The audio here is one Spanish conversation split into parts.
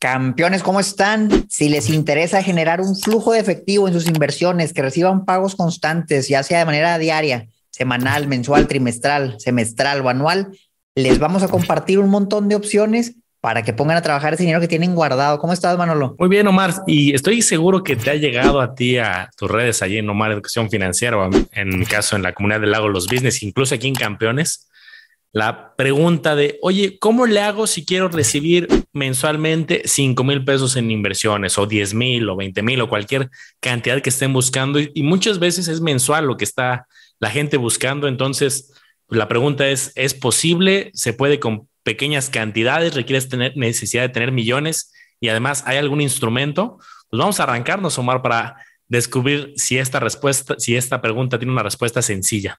Campeones, ¿cómo están? Si les interesa generar un flujo de efectivo en sus inversiones, que reciban pagos constantes, ya sea de manera diaria, semanal, mensual, trimestral, semestral o anual, les vamos a compartir un montón de opciones para que pongan a trabajar ese dinero que tienen guardado. ¿Cómo estás, Manolo? Muy bien, Omar. Y estoy seguro que te ha llegado a ti a tus redes allí en Omar Educación Financiera o en mi caso en la comunidad del lago Los Business, incluso aquí en Campeones la pregunta de, oye, ¿cómo le hago si quiero recibir mensualmente 5 mil pesos en inversiones o 10 mil o 20 mil o cualquier cantidad que estén buscando? Y, muchas veces es mensual lo que está la gente buscando. Entonces, la pregunta es, ¿es posible? ¿Se puede con pequeñas cantidades? ¿Requieres tener necesidad de tener millones? Y además, ¿hay algún instrumento? Pues vamos a arrancarnos, Omar, para descubrir si esta respuesta, si esta pregunta tiene una respuesta sencilla.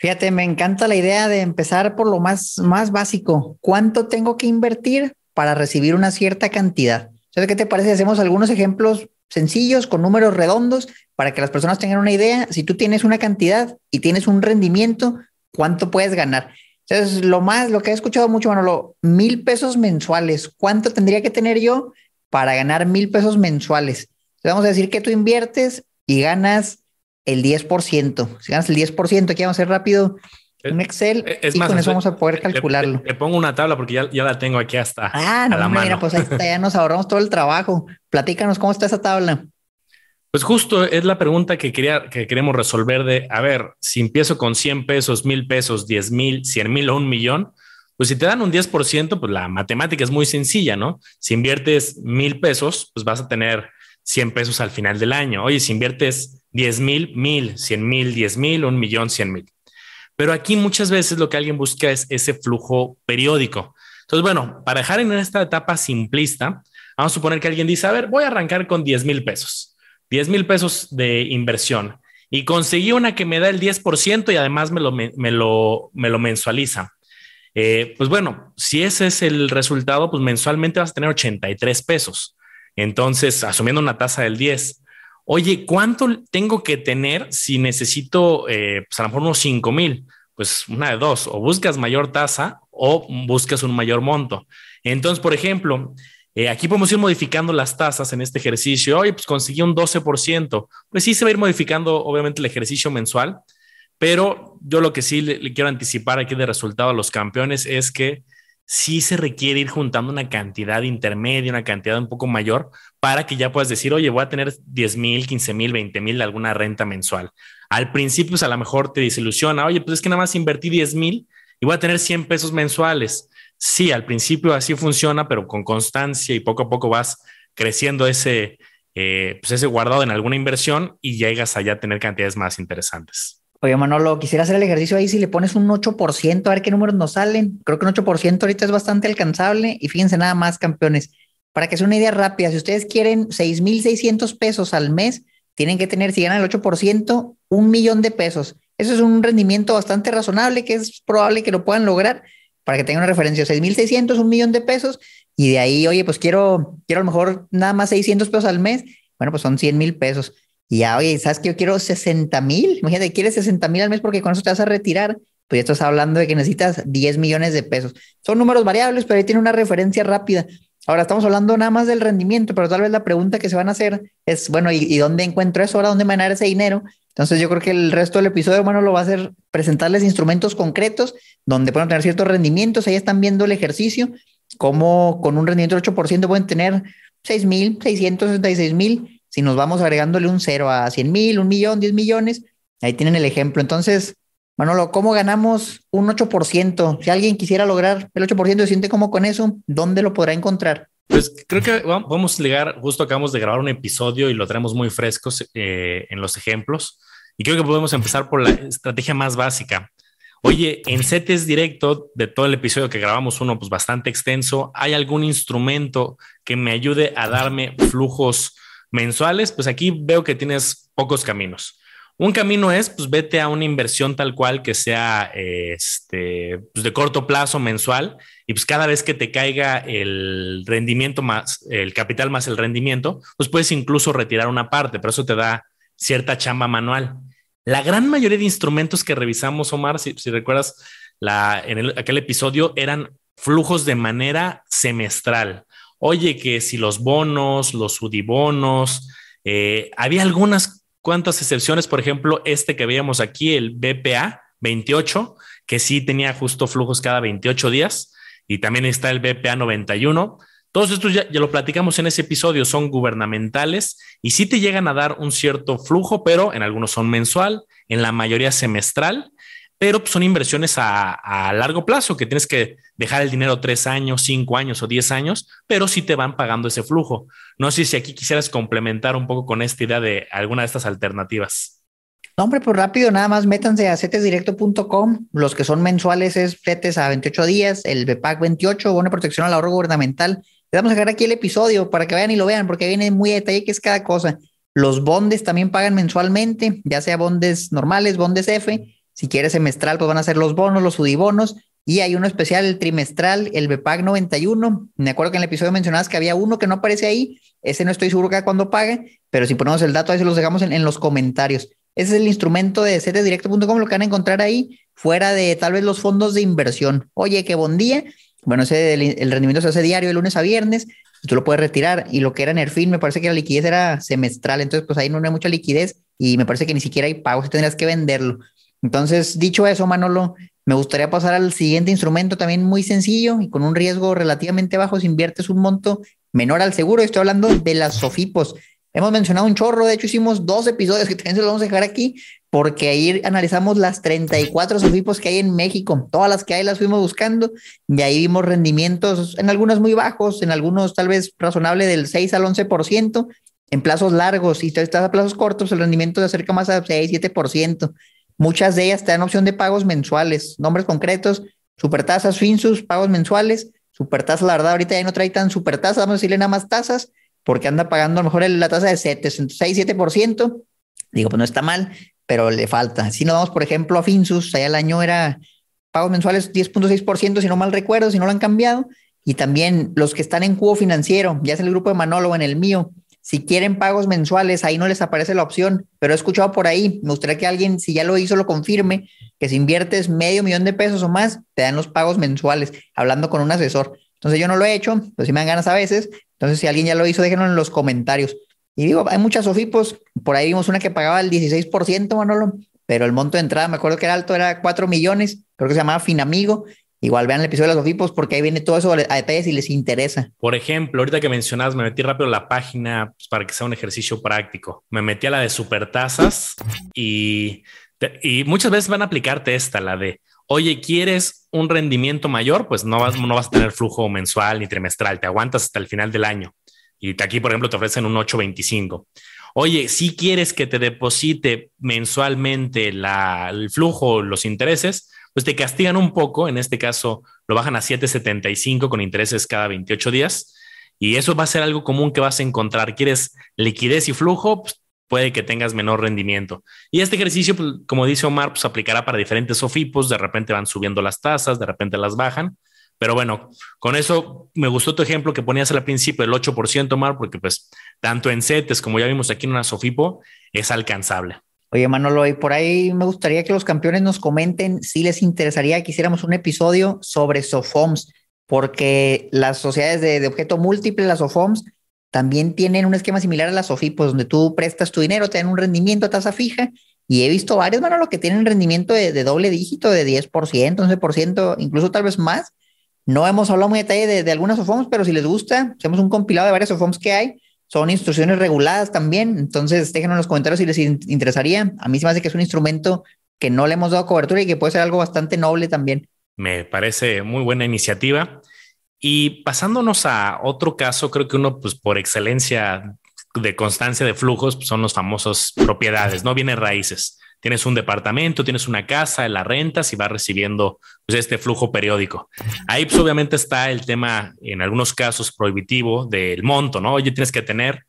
Fíjate, me encanta la idea de empezar por lo más, más básico. ¿Cuánto tengo que invertir para recibir una cierta cantidad? ¿Sabes qué te parece? Hacemos algunos ejemplos sencillos con números redondos para que las personas tengan una idea. Si tú tienes una cantidad y tienes un rendimiento, ¿cuánto puedes ganar? Entonces, lo más, lo que he escuchado mucho, Manolo, mil pesos mensuales. ¿Cuánto tendría que tener yo para ganar mil pesos mensuales? vamos a decir que tú inviertes y ganas el 10%. Si ganas el 10%, aquí vamos a hacer rápido un Excel es y con eso vamos a poder calcularlo. Le, pongo una tabla porque ya, ya, la tengo aquí hasta. Ah, no, mira, pues ahí está, ya nos ahorramos todo el trabajo. Platícanos cómo está esa tabla. Pues justo es la pregunta que, quería, que queremos resolver de, a ver, si empiezo con 100 pesos, 1000 pesos, 10 mil, 100 mil o un millón, pues si te dan un 10%, pues la matemática es muy sencilla, ¿no? Si inviertes mil pesos, pues vas a tener 100 pesos al final del año. Oye, si inviertes 10 mil, mil, 100 mil, 10 mil, un millón, 100 mil. Pero aquí muchas veces lo que alguien busca es ese flujo periódico. Entonces, bueno, para dejar en esta etapa simplista, vamos a suponer que alguien dice, a ver, voy a arrancar con 10 mil pesos, 10 mil pesos de inversión y conseguí una que me da el 10% y además me lo, me, lo, me lo mensualiza. Eh, pues bueno, si ese es el resultado, pues mensualmente vas a tener 83 pesos. Entonces, asumiendo una tasa del 10, oye, ¿cuánto tengo que tener si necesito, eh, pues a lo mejor unos 5 mil? Pues una de dos, o buscas mayor tasa o buscas un mayor monto. Entonces, por ejemplo, eh, aquí podemos ir modificando las tasas en este ejercicio. Oye, pues conseguí un 12%. Pues sí, se va a ir modificando, obviamente, el ejercicio mensual, pero yo lo que sí le, le quiero anticipar aquí de resultado a los campeones es que sí se requiere ir juntando una cantidad intermedia, una cantidad un poco mayor, para que ya puedas decir, oye, voy a tener 10 mil, 15 mil, 20 mil de alguna renta mensual. Al principio, pues a lo mejor te desilusiona, oye, pues es que nada más invertí 10 mil y voy a tener 100 pesos mensuales. Sí, al principio así funciona, pero con constancia y poco a poco vas creciendo ese, eh, pues ese guardado en alguna inversión y llegas allá a tener cantidades más interesantes. Oye, Manolo, quisiera hacer el ejercicio ahí si le pones un 8%, a ver qué números nos salen. Creo que un 8% ahorita es bastante alcanzable y fíjense nada más, campeones. Para que sea una idea rápida, si ustedes quieren 6,600 pesos al mes, tienen que tener, si ganan el 8%, un millón de pesos. Eso es un rendimiento bastante razonable que es probable que lo puedan lograr para que tengan una referencia. 6,600, un millón de pesos. Y de ahí, oye, pues quiero, quiero a lo mejor nada más 600 pesos al mes. Bueno, pues son 100 mil pesos. Y ya, oye, ¿sabes que yo quiero 60 mil? Imagínate, quieres 60 mil al mes porque con eso te vas a retirar. Pues ya estás hablando de que necesitas 10 millones de pesos. Son números variables, pero ahí tiene una referencia rápida. Ahora estamos hablando nada más del rendimiento, pero tal vez la pregunta que se van a hacer es, bueno, ¿y, dónde encuentro eso? ¿Ahora dónde manejar ese dinero? Entonces yo creo que el resto del episodio, bueno, lo va a hacer presentarles instrumentos concretos donde pueden tener ciertos rendimientos. Ahí están viendo el ejercicio, cómo con un rendimiento del 8% pueden tener 6 mil, 666 mil si nos vamos agregándole un cero a 100 mil, un millón, 10 millones, ahí tienen el ejemplo. Entonces, Manolo, ¿cómo ganamos un 8%? Si alguien quisiera lograr el 8%, ¿se siente como con eso? ¿Dónde lo podrá encontrar? Pues creo que vamos a llegar, justo acabamos de grabar un episodio y lo tenemos muy frescos eh, en los ejemplos. Y creo que podemos empezar por la estrategia más básica. Oye, en CETES directo de todo el episodio que grabamos, uno pues bastante extenso, ¿hay algún instrumento que me ayude a darme flujos mensuales? Pues aquí veo que tienes pocos caminos. Un camino es, pues vete a una inversión tal cual que sea este, pues, de corto plazo mensual y pues cada vez que te caiga el rendimiento más, el capital más el rendimiento, pues puedes incluso retirar una parte, pero eso te da cierta chamba manual. La gran mayoría de instrumentos que revisamos, Omar, si, recuerdas, la, en aquel episodio eran flujos de manera semestral. Oye, que si los bonos, los UDIBonos, eh, había algunas cuántas excepciones, por ejemplo, este que veíamos aquí, el BPA 28, que sí tenía justo flujos cada 28 días, y también está el BPA 91. Todos estos ya, ya, lo platicamos en ese episodio, son gubernamentales y sí te llegan a dar un cierto flujo, pero en algunos son mensual, en la mayoría semestral pero son inversiones a, largo plazo, que tienes que dejar el dinero tres años, cinco años o diez años, pero sí te van pagando ese flujo. No sé si aquí quisieras complementar un poco con esta idea de alguna de estas alternativas. No, hombre, pues rápido, nada más métanse a cetesdirecto.com. Los que son mensuales es CETES a 28 días, el BPAC 28, buena protección al ahorro gubernamental. Le vamos a dejar aquí el episodio para que vayan y lo vean, porque viene muy a detalle que es cada cosa. Los bondes también pagan mensualmente, ya sea bondes normales, bondes F si quieres semestral, pues van a ser los bonos, los sudibonos. Y hay uno especial, el trimestral, el BPAG 91. Me acuerdo que en el episodio mencionabas que había uno que no aparece ahí. Ese no estoy seguro que cuando pague, pero si ponemos el dato, ahí se los dejamos en, los comentarios. Ese es el instrumento de cetesdirecto.com, lo que van a encontrar ahí, fuera de tal vez los fondos de inversión. Oye, qué buen día. Bueno, ese, el, rendimiento se hace diario de lunes a viernes, tú lo puedes retirar. Y lo que era en fin, me parece que la liquidez era semestral, entonces pues ahí no hay mucha liquidez y me parece que ni siquiera hay pagos, tendrías que venderlo. Entonces, dicho eso, Manolo, me gustaría pasar al siguiente instrumento también muy sencillo y con un riesgo relativamente bajo si inviertes un monto menor al seguro. Estoy hablando de las SOFIPOS. Hemos mencionado un chorro, de hecho hicimos dos episodios que también se los vamos a dejar aquí porque ahí analizamos las 34 SOFIPOS que hay en México. Todas las que hay las fuimos buscando y ahí vimos rendimientos en algunos muy bajos, en algunos tal vez razonable del 6 al 11%, en plazos largos y estás a plazos cortos el rendimiento se acerca más a 6, 7%. Muchas de ellas te dan opción de pagos mensuales, nombres concretos, supertasas, finsus, pagos mensuales, supertasas, la verdad, ahorita ya no trae tan supertasas, vamos a decirle nada más tasas, porque anda pagando a lo mejor la tasa de 7, 6, 7%. Digo, pues no está mal, pero le falta. Si nos vamos, por ejemplo, a Finsus, allá el año era pagos mensuales 10.6%, si no mal recuerdo, si no lo han cambiado. Y también los que están en cubo financiero, ya es el grupo de Manolo en el mío, si quieren pagos mensuales, ahí no les aparece la opción, pero he escuchado por ahí, me gustaría que alguien, si ya lo hizo, lo confirme, que si inviertes medio millón de pesos o más, te dan los pagos mensuales, hablando con un asesor. Entonces yo no lo he hecho, pero sí me dan ganas a veces. Entonces si alguien ya lo hizo, déjenlo en los comentarios. Y digo, hay muchas SOFIPOS, por ahí vimos una que pagaba el 16%, Manolo, pero el monto de entrada, me acuerdo que era alto, era 4 millones, creo que se llamaba Finamigo, Igual vean el episodio de los OFIPOS porque ahí viene todo eso a detalles si les interesa. Por ejemplo, ahorita que mencionas, me metí rápido a la página pues, para que sea un ejercicio práctico. Me metí a la de supertasas y, y muchas veces van a aplicarte esta, la de, oye, ¿quieres un rendimiento mayor? Pues no vas, no vas a tener flujo mensual ni trimestral, te aguantas hasta el final del año. Y aquí, por ejemplo, te ofrecen un 825. Oye, si quieres que te deposite mensualmente la, el flujo, los intereses, pues te castigan un poco, en este caso lo bajan a 7.75 con intereses cada 28 días, y eso va a ser algo común que vas a encontrar. ¿Quieres liquidez y flujo? Pues puede que tengas menor rendimiento. Y este ejercicio, pues, como dice Omar, pues aplicará para diferentes SOFIPOS, de repente van subiendo las tasas, de repente las bajan, pero bueno, con eso me gustó tu ejemplo que ponías al principio, el 8%, Omar, porque pues tanto en CETES como ya vimos aquí en una SOFIPO, es alcanzable. Oye, Manolo, y por ahí me gustaría que los campeones nos comenten si les interesaría que hiciéramos un episodio sobre SOFOMS, porque las sociedades de, objeto múltiple, las SOFOMS, también tienen un esquema similar a las SOFIPOS, donde tú prestas tu dinero, te dan un rendimiento a tasa fija, y he visto varios, Manolo, que tienen rendimiento de, doble dígito, de 10%, 11%, incluso tal vez más. No hemos hablado muy detalle de, de algunas SOFOMS, pero si les gusta, hacemos un compilado de varias SOFOMS que hay son instrucciones reguladas también, entonces déjenos en los comentarios si les interesaría. A mí se me hace que es un instrumento que no le hemos dado cobertura y que puede ser algo bastante noble también. Me parece muy buena iniciativa. Y pasándonos a otro caso, creo que uno, pues por excelencia de constancia de flujos, pues, son los famosos propiedades, no viene raíces. Tienes un departamento, tienes una casa, la rentas y vas recibiendo pues, este flujo periódico. Ahí pues, obviamente está el tema, en algunos casos, prohibitivo del monto, ¿no? Oye, tienes que tener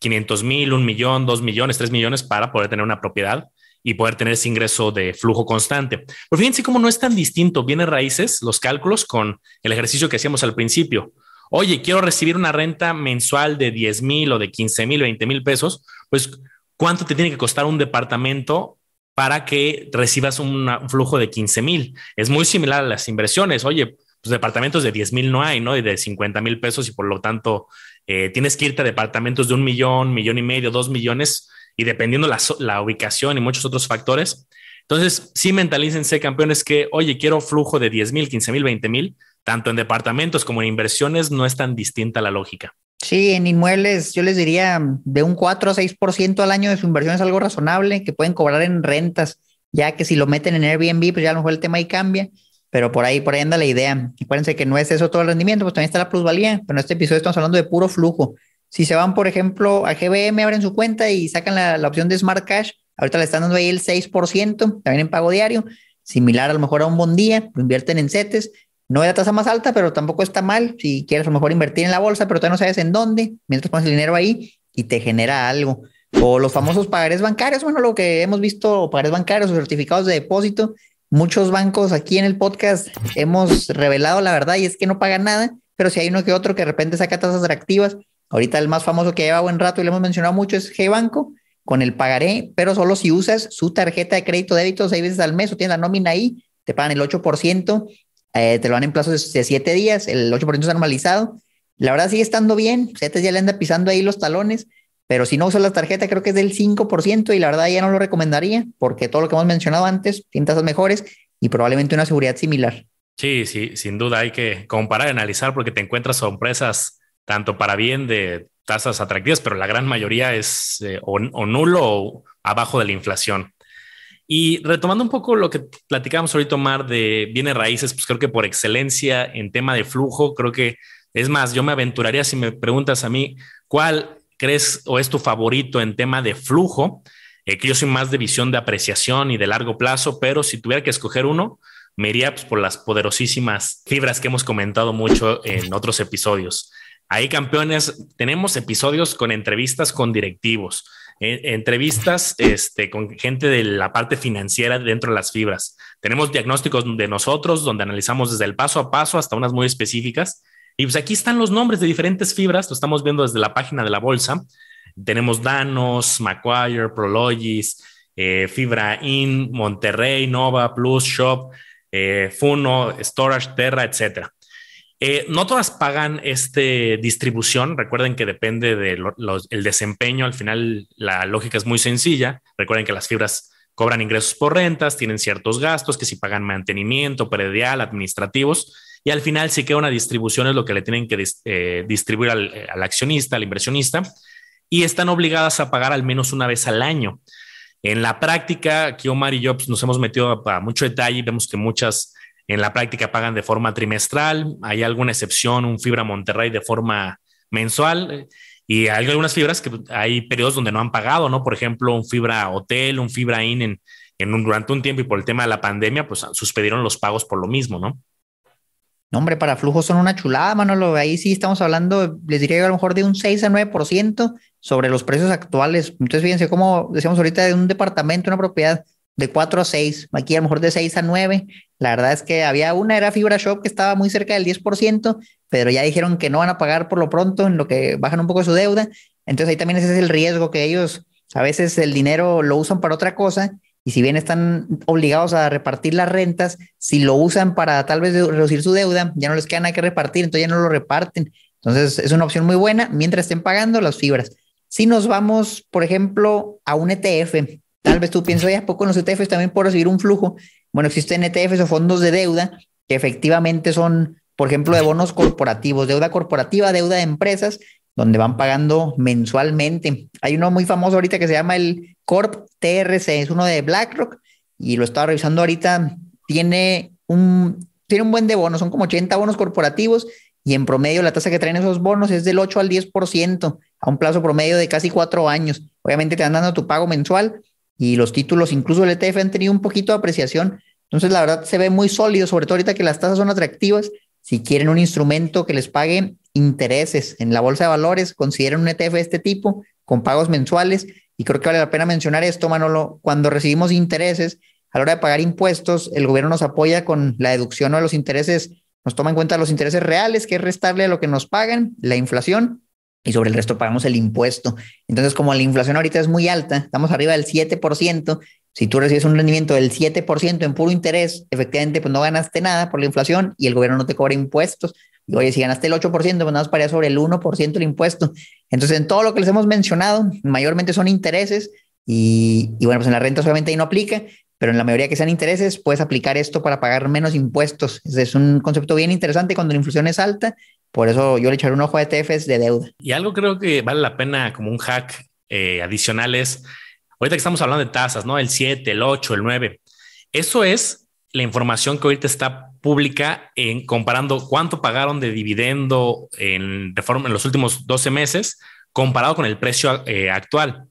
500 mil, un millón, dos millones, tres millones para poder tener una propiedad y poder tener ese ingreso de flujo constante. Pero fíjense cómo no es tan distinto, viene raíces, los cálculos con el ejercicio que hacíamos al principio. Oye, quiero recibir una renta mensual de 10 mil o de 15 mil, 20 mil pesos, pues ¿cuánto te tiene que costar un departamento para que recibas un flujo de 15 mil? Es muy similar a las inversiones. Oye, pues departamentos de 10 mil no hay, ¿no? Y de 50 mil pesos y por lo tanto eh, tienes que irte a departamentos de un millón, millón y medio, dos millones y dependiendo la, la ubicación y muchos otros factores. Entonces, sí mentalícense, campeones, que, oye, quiero flujo de 10 mil, 15 mil, 20 mil, tanto en departamentos como en inversiones, no es tan distinta la lógica. Sí, en inmuebles yo les diría de un 4 a 6% al año de su inversión es algo razonable que pueden cobrar en rentas, ya que si lo meten en Airbnb, pues ya a lo mejor el tema ahí cambia, pero por ahí, por ahí anda la idea. Acuérdense que no es eso todo el rendimiento, pues también está la plusvalía, pero en este episodio estamos hablando de puro flujo. Si se van, por ejemplo, a GBM, abren su cuenta y sacan la, opción de Smart Cash, ahorita le están dando ahí el 6%, también en pago diario, similar a lo mejor a un buen día, lo invierten en CETES. No es la tasa más alta, pero tampoco está mal. Si quieres a lo mejor invertir en la bolsa, pero todavía no sabes en dónde, mientras pones el dinero ahí y te genera algo. O los famosos pagarés bancarios, bueno, lo que hemos visto, pagarés bancarios o certificados de depósito. Muchos bancos aquí en el podcast hemos revelado la verdad y es que no pagan nada, pero si hay uno que otro que de repente saca tasas atractivas, Ahorita el más famoso que lleva buen rato y le hemos mencionado mucho es G-Banco con el pagaré, pero solo si usas su tarjeta de crédito débito seis veces al mes o tienes la nómina ahí, te pagan el 8%, eh, te lo dan en plazos de siete días, el 8% es normalizado. La verdad sigue estando bien, CETES ya le anda pisando ahí los talones, pero si no usas la tarjeta creo que es del 5% y la verdad ya no lo recomendaría porque todo lo que hemos mencionado antes tiene tasas mejores y probablemente una seguridad similar. Sí, sí, sin duda hay que comparar y analizar porque te encuentras sorpresas tanto para bien de tasas atractivas, pero la gran mayoría es eh, o, nulo o abajo de la inflación. Y retomando un poco lo que platicábamos ahorita, Omar, de bienes raíces, pues creo que por excelencia en tema de flujo, creo que es más, yo me aventuraría si me preguntas a mí, ¿cuál crees o es tu favorito en tema de flujo? Eh, que yo soy más de visión de apreciación y de largo plazo, pero si tuviera que escoger uno, me iría pues, por las poderosísimas fibras que hemos comentado mucho en otros episodios. Ahí, campeones, tenemos episodios con entrevistas con directivos, entrevistas este, con gente de la parte financiera dentro de las fibras. Tenemos diagnósticos de nosotros donde analizamos desde el paso a paso hasta unas muy específicas. Y pues aquí están los nombres de diferentes fibras, lo estamos viendo desde la página de la bolsa. Tenemos Danos, Macquarie, Prologis, eh, Fibra In, Monterrey, Nova, Plus, Shop, eh, Funo, Storage, Terra, etcétera. Eh, no todas pagan este distribución. Recuerden que depende del desempeño. Al final, la lógica es muy sencilla. Recuerden que las fibras cobran ingresos por rentas, tienen ciertos gastos que si pagan mantenimiento, predial, administrativos. Y al final, si queda una distribución, es lo que le tienen que eh, distribuir al, al, accionista, al inversionista. Y están obligadas a pagar al menos una vez al año. En la práctica, aquí Omar y yo pues, nos hemos metido a mucho detalle y vemos que muchas en la práctica pagan de forma trimestral, hay alguna excepción, un Fibra Monterrey de forma mensual y hay algunas fibras que hay periodos donde no han pagado, ¿no? Por ejemplo, un Fibra Hotel, un Fibra In en, un, durante un tiempo y por el tema de la pandemia, pues suspendieron los pagos por lo mismo, ¿no? No, hombre, para flujos son una chulada, Manolo. Ahí sí estamos hablando, les diría a lo mejor de un 6 a 9% sobre los precios actuales. Entonces, fíjense cómo decíamos ahorita de un departamento, una propiedad de 4 a 6, aquí a lo mejor de 6 a 9. La verdad es que había una, era Fibra Shop, que estaba muy cerca del 10%, pero ya dijeron que no van a pagar por lo pronto, en lo que bajan un poco su deuda. Entonces ahí también ese es el riesgo que ellos a veces el dinero lo usan para otra cosa y si bien están obligados a repartir las rentas, si lo usan para tal vez reducir su deuda, ya no les queda nada que repartir, entonces ya no lo reparten. Entonces es una opción muy buena mientras estén pagando las fibras. Si nos vamos, por ejemplo, a un ETF, Tal vez tú piensas, oye, ¿a poco en los ETFs también puedo recibir un flujo? Bueno, existen ETFs o fondos de deuda que efectivamente son, por ejemplo, de bonos corporativos, deuda corporativa, deuda de empresas, donde van pagando mensualmente. Hay uno muy famoso ahorita que se llama el Corp TRC, es uno de BlackRock y lo estaba revisando ahorita. Tiene un, tiene un buen de bonos, son como 80 bonos corporativos y en promedio la tasa que traen esos bonos es del 8 al 10% a un plazo promedio de casi cuatro años. Obviamente te van dando tu pago mensual y los títulos, incluso el ETF, han tenido un poquito de apreciación. Entonces, la verdad, se ve muy sólido, sobre todo ahorita que las tasas son atractivas. Si quieren un instrumento que les pague intereses en la bolsa de valores, consideren un ETF de este tipo con pagos mensuales. Y creo que vale la pena mencionar esto, Manolo. Cuando recibimos intereses, a la hora de pagar impuestos, el gobierno nos apoya con la deducción de los intereses, nos toma en cuenta los intereses reales, que es restarle a lo que nos pagan, la inflación, y sobre el resto pagamos el impuesto. Entonces, como la inflación ahorita es muy alta, estamos arriba del 7%, si tú recibes un rendimiento del 7% en puro interés, efectivamente, pues no ganaste nada por la inflación y el gobierno no te cobra impuestos. Y oye, si ganaste el 8%, pues nada más paría sobre el 1% del impuesto. Entonces, en todo lo que les hemos mencionado, mayormente son intereses y, y bueno, pues en la renta obviamente ahí no aplica, pero en la mayoría que sean intereses, puedes aplicar esto para pagar menos impuestos. Es un concepto bien interesante cuando la inflación es alta por eso yo le echaré un ojo a ETFs de deuda. Y algo creo que vale la pena como un hack eh, adicional es, ahorita que estamos hablando de tasas, ¿no? El 7, el 8, el 9. Eso es la información que ahorita está pública en comparando cuánto pagaron de dividendo en, reforma en los últimos 12 meses comparado con el precio eh, actual.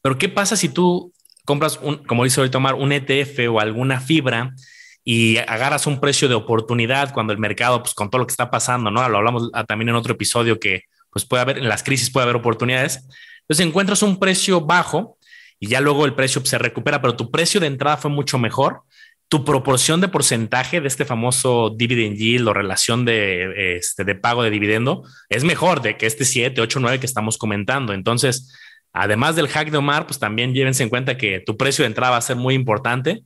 Pero ¿qué pasa si tú compras, un, como dice ahorita Omar, un ETF o alguna fibra y agarras un precio de oportunidad cuando el mercado, pues con todo lo que está pasando, ¿no? Lo hablamos ah, también en otro episodio que pues puede haber, en las crisis puede haber oportunidades. Entonces encuentras un precio bajo y ya luego el precio se recupera, pero tu precio de entrada fue mucho mejor. Tu proporción de porcentaje de este famoso dividend yield o relación de, este, de pago de dividendo es mejor de que este 7, 8, 9 que estamos comentando. Entonces, además del hack de Omar, pues también llévense en cuenta que tu precio de entrada va a ser muy importante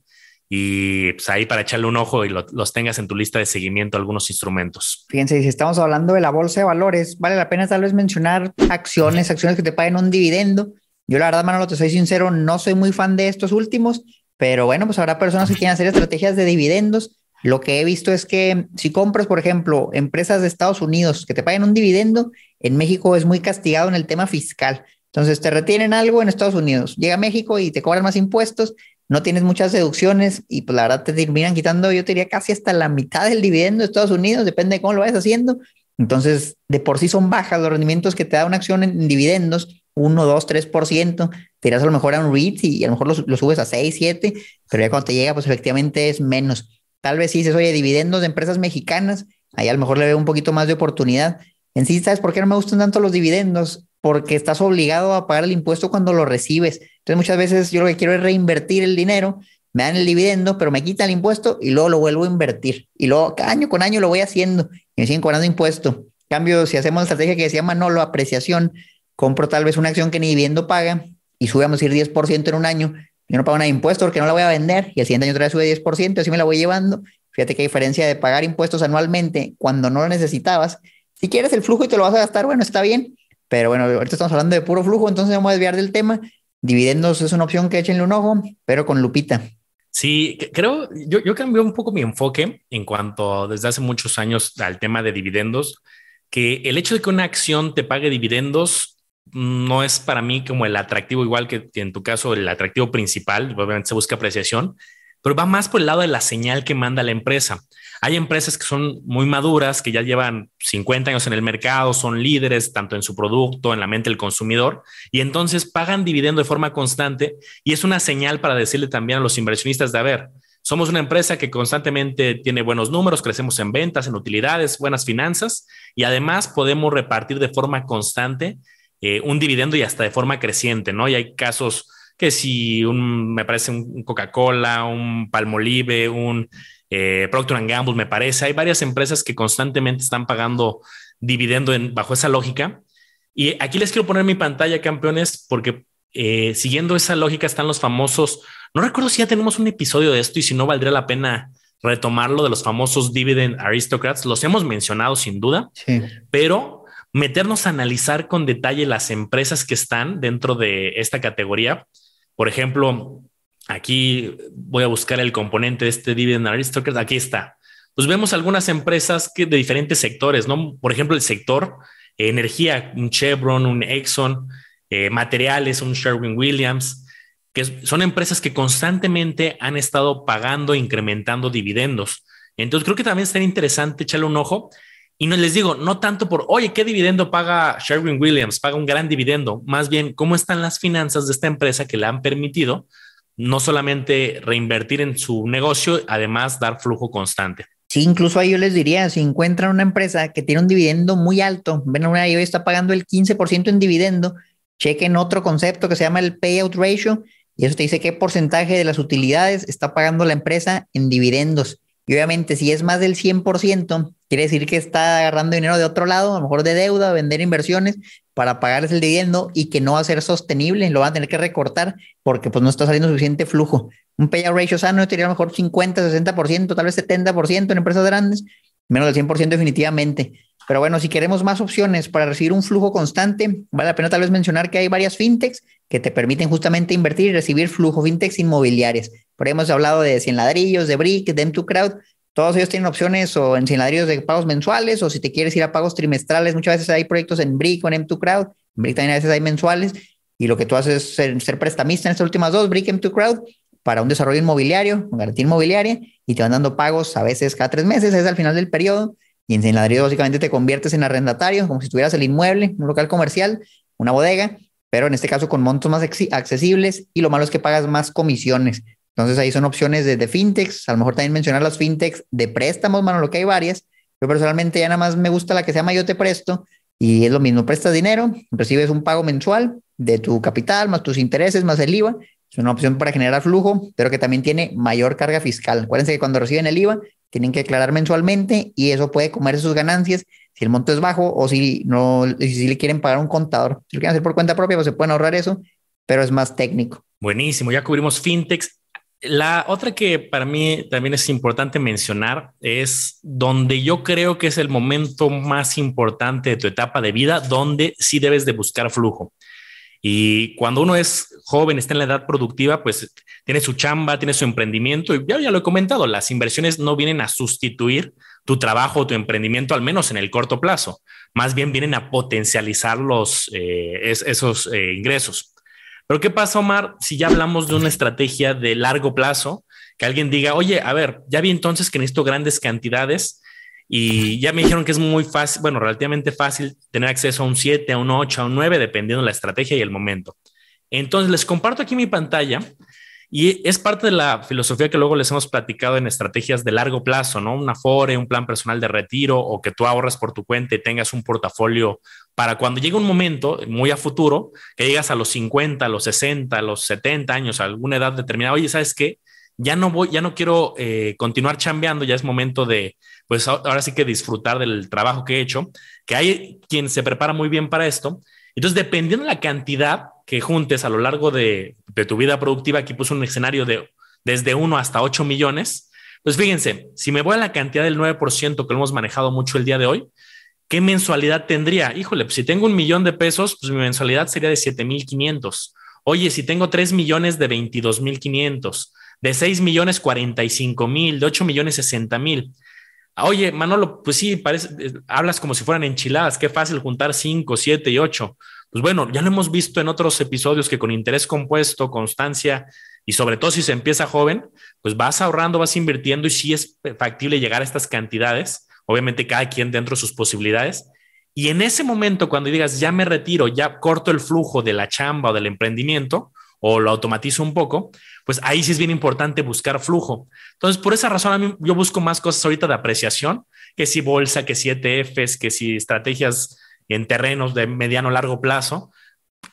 y pues ahí para echarle un ojo y los tengas en tu lista de seguimiento algunos instrumentos. Fíjense, si estamos hablando de la bolsa de valores, vale la pena tal vez mencionar acciones, acciones que te paguen un dividendo. Yo la verdad, Manolo, te soy sincero, no soy muy fan de estos últimos, pero bueno, pues habrá personas que quieren hacer estrategias de dividendos. Lo que he visto es que si compras, por ejemplo, empresas de Estados Unidos que te paguen un dividendo, en México es muy castigado en el tema fiscal. Entonces te retienen algo en Estados Unidos, llega a México y te cobran más impuestos no tienes muchas deducciones y pues la verdad te terminan quitando, yo te diría casi hasta la mitad del dividendo de Estados Unidos, depende de cómo lo vayas haciendo. Entonces, de por sí son bajas los rendimientos que te da una acción en dividendos, 1, 2, 3%, te irás a lo mejor a un REIT y a lo mejor lo, subes a 6, 7, pero ya cuando te llega, pues efectivamente es menos. Tal vez si dices, oye, dividendos de empresas mexicanas, ahí a lo mejor le veo un poquito más de oportunidad. En sí, ¿sabes por qué no me gustan tanto los dividendos? Porque estás obligado a pagar el impuesto cuando lo recibes. Entonces muchas veces yo lo que quiero es reinvertir el dinero, me dan el dividendo, pero me quitan el impuesto y luego lo vuelvo a invertir. Y luego año con año lo voy haciendo y me siguen cobrando impuesto. Cambio, si hacemos la estrategia que se llama no lo apreciación, compro tal vez una acción que ni dividendo paga y sube a decir 10% en un año, yo no pago nada de impuesto porque no la voy a vender y el siguiente año otra vez sube 10%, así me la voy llevando. Fíjate qué diferencia de pagar impuestos anualmente cuando no lo necesitabas. Si quieres el flujo y te lo vas a gastar, bueno, está bien. Pero bueno, ahorita estamos hablando de puro flujo, entonces vamos a desviar del tema Dividendos es una opción que échenle un ojo, pero con lupita. Sí, creo, yo, yo cambié un poco mi enfoque en cuanto desde hace muchos años al tema de dividendos, que el hecho de que una acción te pague dividendos no es para mí como el atractivo, igual que en tu caso el atractivo principal, obviamente se busca apreciación, pero va más por el lado de la señal que manda la empresa. Hay empresas que son muy maduras, que ya llevan 50 años en el mercado, son líderes tanto en su producto, en la mente del consumidor, y entonces pagan dividendo de forma constante y es una señal para decirle también a los inversionistas de, a ver, somos una empresa que constantemente tiene buenos números, crecemos en ventas, en utilidades, buenas finanzas y además podemos repartir de forma constante eh, un dividendo y hasta de forma creciente, ¿no? Y hay casos que si un, me parece un Coca-Cola, un Palmolive, un eh, Procter Gamble, me parece. Hay varias empresas que constantemente están pagando dividendo en, bajo esa lógica. Y aquí les quiero poner mi pantalla, campeones, porque eh, siguiendo esa lógica están los famosos. No recuerdo si ya tenemos un episodio de esto y si no valdría la pena retomarlo de los famosos dividend aristocrats. Los hemos mencionado sin duda, pero meternos a analizar con detalle las empresas que están dentro de esta categoría. Por ejemplo, Aquí voy a buscar el componente de este Dividend Aristocrat. Aquí está. Pues vemos algunas empresas que de diferentes sectores, ¿no? Por ejemplo, el sector energía, un Chevron, un Exxon, eh, materiales, un Sherwin Williams, que son empresas que constantemente han estado pagando, incrementando dividendos. Entonces creo que también sería interesante echarle un ojo. Y no les digo, no tanto por, oye, ¿qué dividendo paga Sherwin Williams? Paga un gran dividendo. Más bien, ¿cómo están las finanzas de esta empresa que le han permitido no solamente reinvertir en su negocio, además dar flujo constante. Sí, incluso ahí yo les diría, si encuentran una empresa que tiene un dividendo muy alto, ven una y hoy está pagando el 15% en dividendo, chequen otro concepto que se llama el payout ratio y eso te dice qué porcentaje de las utilidades está pagando la empresa en dividendos. Y obviamente si es más del 100%, quiere decir que está agarrando dinero de otro lado, a lo mejor de deuda, vender inversiones para pagar el dividendo y que no va a ser sostenible, lo van a tener que recortar porque pues no está saliendo suficiente flujo. Un payout ratio sano sería a lo mejor 50, 60%, tal vez 70% en empresas grandes, menos del 100% definitivamente. Pero bueno, si queremos más opciones para recibir un flujo constante, vale la pena tal vez mencionar que hay varias fintechs que te permiten justamente invertir y recibir flujo, fintechs inmobiliarias. Por ahí hemos hablado de 100 ladrillos, de Brick, de M2Crowd. Todos ellos tienen opciones o en 100 ladrillos de pagos mensuales o si te quieres ir a pagos trimestrales, muchas veces hay proyectos en Brick o en M2Crowd. En Brick también a veces hay mensuales y lo que tú haces es ser, ser prestamista en estas últimas dos, Brick, M2Crowd, para un desarrollo inmobiliario, con garantía inmobiliaria y te van dando pagos a veces cada tres meses, es al final del periodo y en ladrillo básicamente te conviertes en arrendatario, como si tuvieras el inmueble, un local comercial, una bodega, pero en este caso con montos más accesibles y lo malo es que pagas más comisiones. Entonces ahí son opciones de, de fintechs, a lo mejor también mencionar las fintechs de préstamos, mano, lo que hay varias. Yo personalmente ya nada más me gusta la que se llama Yo te presto y es lo mismo, prestas dinero, recibes un pago mensual de tu capital, más tus intereses, más el IVA. Es una opción para generar flujo, pero que también tiene mayor carga fiscal. Acuérdense que cuando reciben el IVA tienen que declarar mensualmente y eso puede comerse sus ganancias si el monto es bajo o si no, si le quieren pagar un contador. Si lo quieren hacer por cuenta propia, pues se pueden ahorrar eso, pero es más técnico. Buenísimo, ya cubrimos fintechs. La otra que para mí también es importante mencionar es donde yo creo que es el momento más importante de tu etapa de vida, donde sí debes de buscar flujo. Y cuando uno es joven, está en la edad productiva, pues tiene su chamba, tiene su emprendimiento. Y ya, lo he comentado, las inversiones no vienen a sustituir tu trabajo o tu emprendimiento, al menos en el corto plazo. Más bien vienen a potencializar los, eh, esos eh, ingresos. Pero ¿qué pasa, Omar, si ya hablamos de una estrategia de largo plazo? Que alguien diga, oye, a ver, ya vi entonces que necesito grandes cantidades y ya me dijeron que es muy fácil, bueno, relativamente fácil tener acceso a un 7, a un 8, a un 9, dependiendo de la estrategia y el momento. Entonces, les comparto aquí mi pantalla y es parte de la filosofía que luego les hemos platicado en estrategias de largo plazo, ¿no? Una FORE, un plan personal de retiro o que tú ahorras por tu cuenta y tengas un portafolio para cuando llegue un momento muy a futuro, que llegas a los 50, a los 60, a los 70 años, a alguna edad determinada, oye, ¿sabes qué? Ya no voy, ya no quiero eh, continuar chambeando, ya es momento de, pues ahora sí que disfrutar del trabajo que he hecho, que hay quien se prepara muy bien para esto. Entonces, dependiendo de la cantidad que juntes a lo largo de, tu vida productiva, aquí puse un escenario de desde 1 hasta 8 millones. Pues fíjense, si me voy a la cantidad del 9% que hemos manejado mucho el día de hoy, ¿qué mensualidad tendría? Híjole, pues si tengo un millón de pesos, pues mi mensualidad sería de 7,500. Oye, si tengo 3 millones de 22,500, de 6 millones 45 mil, de 8 millones 60 mil. Oye, Manolo, pues sí, parece, eh, hablas como si fueran enchiladas, qué fácil juntar 5, 7 y 8. Pues bueno, ya lo hemos visto en otros episodios que con interés compuesto, constancia y sobre todo si se empieza joven, pues vas ahorrando, vas invirtiendo y sí es factible llegar a estas cantidades, obviamente cada quien dentro de sus posibilidades. Y en ese momento, cuando digas, ya me retiro, ya corto el flujo de la chamba o del emprendimiento, o lo automatizo un poco, pues ahí sí es bien importante buscar flujo. Entonces, por esa razón, a mí, yo busco más cosas ahorita de apreciación, que si bolsa, que si ETFs, que si estrategias en terrenos de mediano largo plazo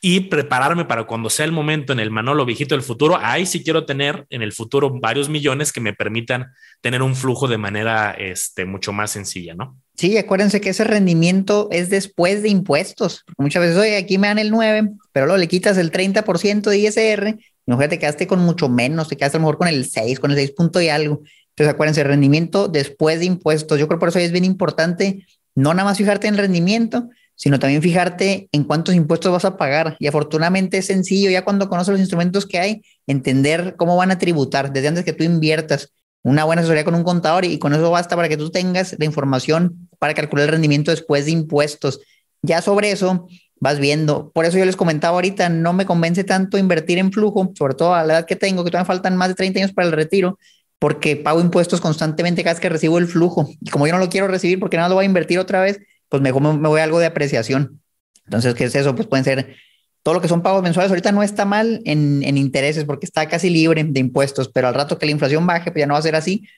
y prepararme para cuando sea el momento en el Manolo viejito del futuro. Ahí sí quiero tener en el futuro varios millones que me permitan tener un flujo de manera este, mucho más sencilla, ¿no? Sí, acuérdense que ese rendimiento es después de impuestos. Muchas veces, oye, aquí me dan el 9, pero luego le quitas el 30% de ISR y te quedaste con mucho menos, te quedaste a lo mejor con el 6, con el 6 punto y algo. Entonces, acuérdense, rendimiento después de impuestos. Yo creo por eso es bien importante no nada más fijarte en el rendimiento, sino también fijarte en cuántos impuestos vas a pagar. Y afortunadamente es sencillo, ya cuando conoces los instrumentos que hay, entender cómo van a tributar desde antes que tú inviertas una buena asesoría con un contador y con eso basta para que tú tengas la información para calcular el rendimiento después de impuestos. Ya sobre eso vas viendo. Por eso yo les comentaba ahorita, no me convence tanto invertir en flujo, sobre todo a la edad que tengo, que todavía faltan más de 30 años para el retiro, porque pago impuestos constantemente cada vez que recibo el flujo. Y como yo no lo quiero recibir porque nada lo voy a invertir otra vez, pues mejor me, voy a algo de apreciación. Entonces, ¿qué es eso? Pues pueden ser todo lo que son pagos mensuales ahorita no está mal en, intereses porque está casi libre de impuestos, pero al rato que la inflación baje, pues ya no va a ser así.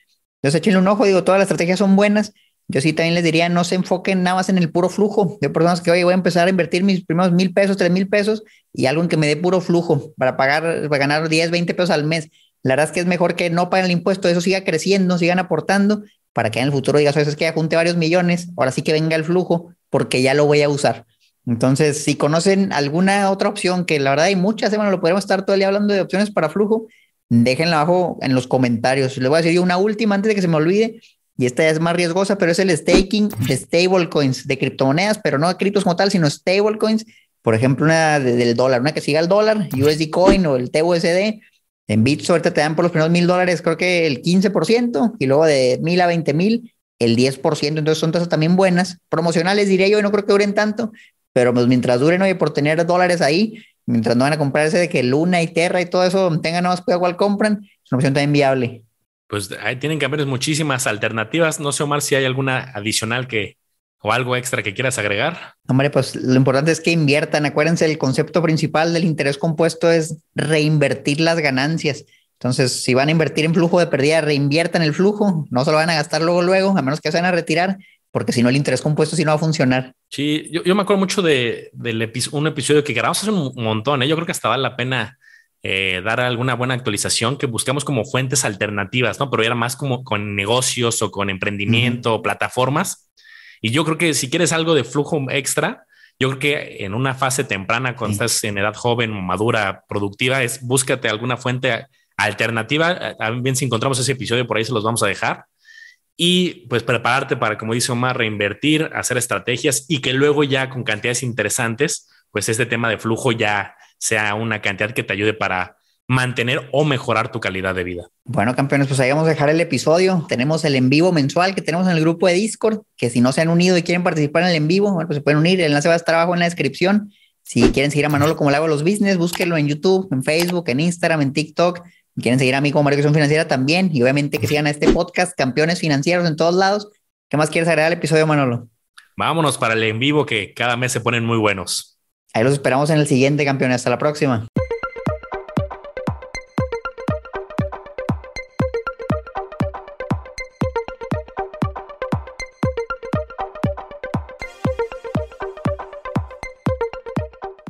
Entonces échenle un ojo, digo, todas las estrategias son buenas. Yo sí también les diría, no se enfoquen nada más en el puro flujo. De personas que, oye, voy a empezar a invertir mis primeros mil pesos, tres mil pesos y algo en que me dé puro flujo para pagar, para ganar 10, 20 pesos al mes. La verdad es que es mejor que no paguen el impuesto, eso siga creciendo, sigan aportando para que en el futuro digas, es que ya junte varios millones, ahora sí que venga el flujo porque ya lo voy a usar. Entonces, si conocen alguna otra opción, que la verdad hay muchas, bueno, lo podemos estar todo el día hablando de opciones para flujo, déjenla abajo en los comentarios. Les voy a decir una última antes de que se me olvide, y esta es más riesgosa, pero es el staking de stablecoins, de criptomonedas, pero no de criptos como tal, sino stablecoins. Por ejemplo, una del dólar, una que siga el dólar, USD Coin o el TUSD. En Bits ahorita te dan por los primeros mil dólares, creo que el 15%, y luego de mil a 20 mil, el 10%. Entonces son tasas también buenas. Promocionales diría yo, no creo que duren tanto, pero pues mientras duren, oye, por tener dólares ahí, mientras no van a comprarse de que Luna y Terra y todo eso, tengan más cuidado cuál compran, es una opción también viable. Pues ahí tienen que haber muchísimas alternativas. No sé, Omar, si hay alguna adicional que o algo extra que quieras agregar. Hombre, pues lo importante es que inviertan. Acuérdense, el concepto principal del interés compuesto es reinvertir las ganancias. Entonces, si van a invertir en flujo de pérdida, reinviertan el flujo, no se lo van a gastar luego, luego, a menos que se van a retirar porque si no el interés compuesto sí no va a funcionar. Sí, yo, me acuerdo mucho de, un episodio que grabamos hace un montón, ¿eh? yo creo que hasta vale la pena eh, dar alguna buena actualización que buscamos como fuentes alternativas, ¿no? Pero era más como con negocios o con emprendimiento, o plataformas. Y yo creo que si quieres algo de flujo extra, yo creo que en una fase temprana, cuando estás en edad joven, madura, productiva, es búscate alguna fuente alternativa. También si encontramos ese episodio por ahí se los vamos a dejar y pues prepararte para, como dice Omar, reinvertir, hacer estrategias y que luego ya con cantidades interesantes, pues este tema de flujo ya sea una cantidad que te ayude para mantener o mejorar tu calidad de vida. Bueno, campeones, pues ahí vamos a dejar el episodio. Tenemos el en vivo mensual que tenemos en el grupo de Discord, que si no se han unido y quieren participar en el en vivo, bueno, pues se pueden unir. El enlace va a estar abajo en la descripción. Si quieren seguir a Manolo como le hago los business, búsquenlo en YouTube, en Facebook, en Instagram, en TikTok quieren seguir a mí como Marketing Financiera también, y obviamente que sigan a este podcast, Campeones Financieros en todos lados. ¿Qué más quieres agregar al episodio, Manolo? Vámonos para el en vivo que cada mes se ponen muy buenos. Ahí los esperamos en el siguiente, campeones. Hasta la próxima.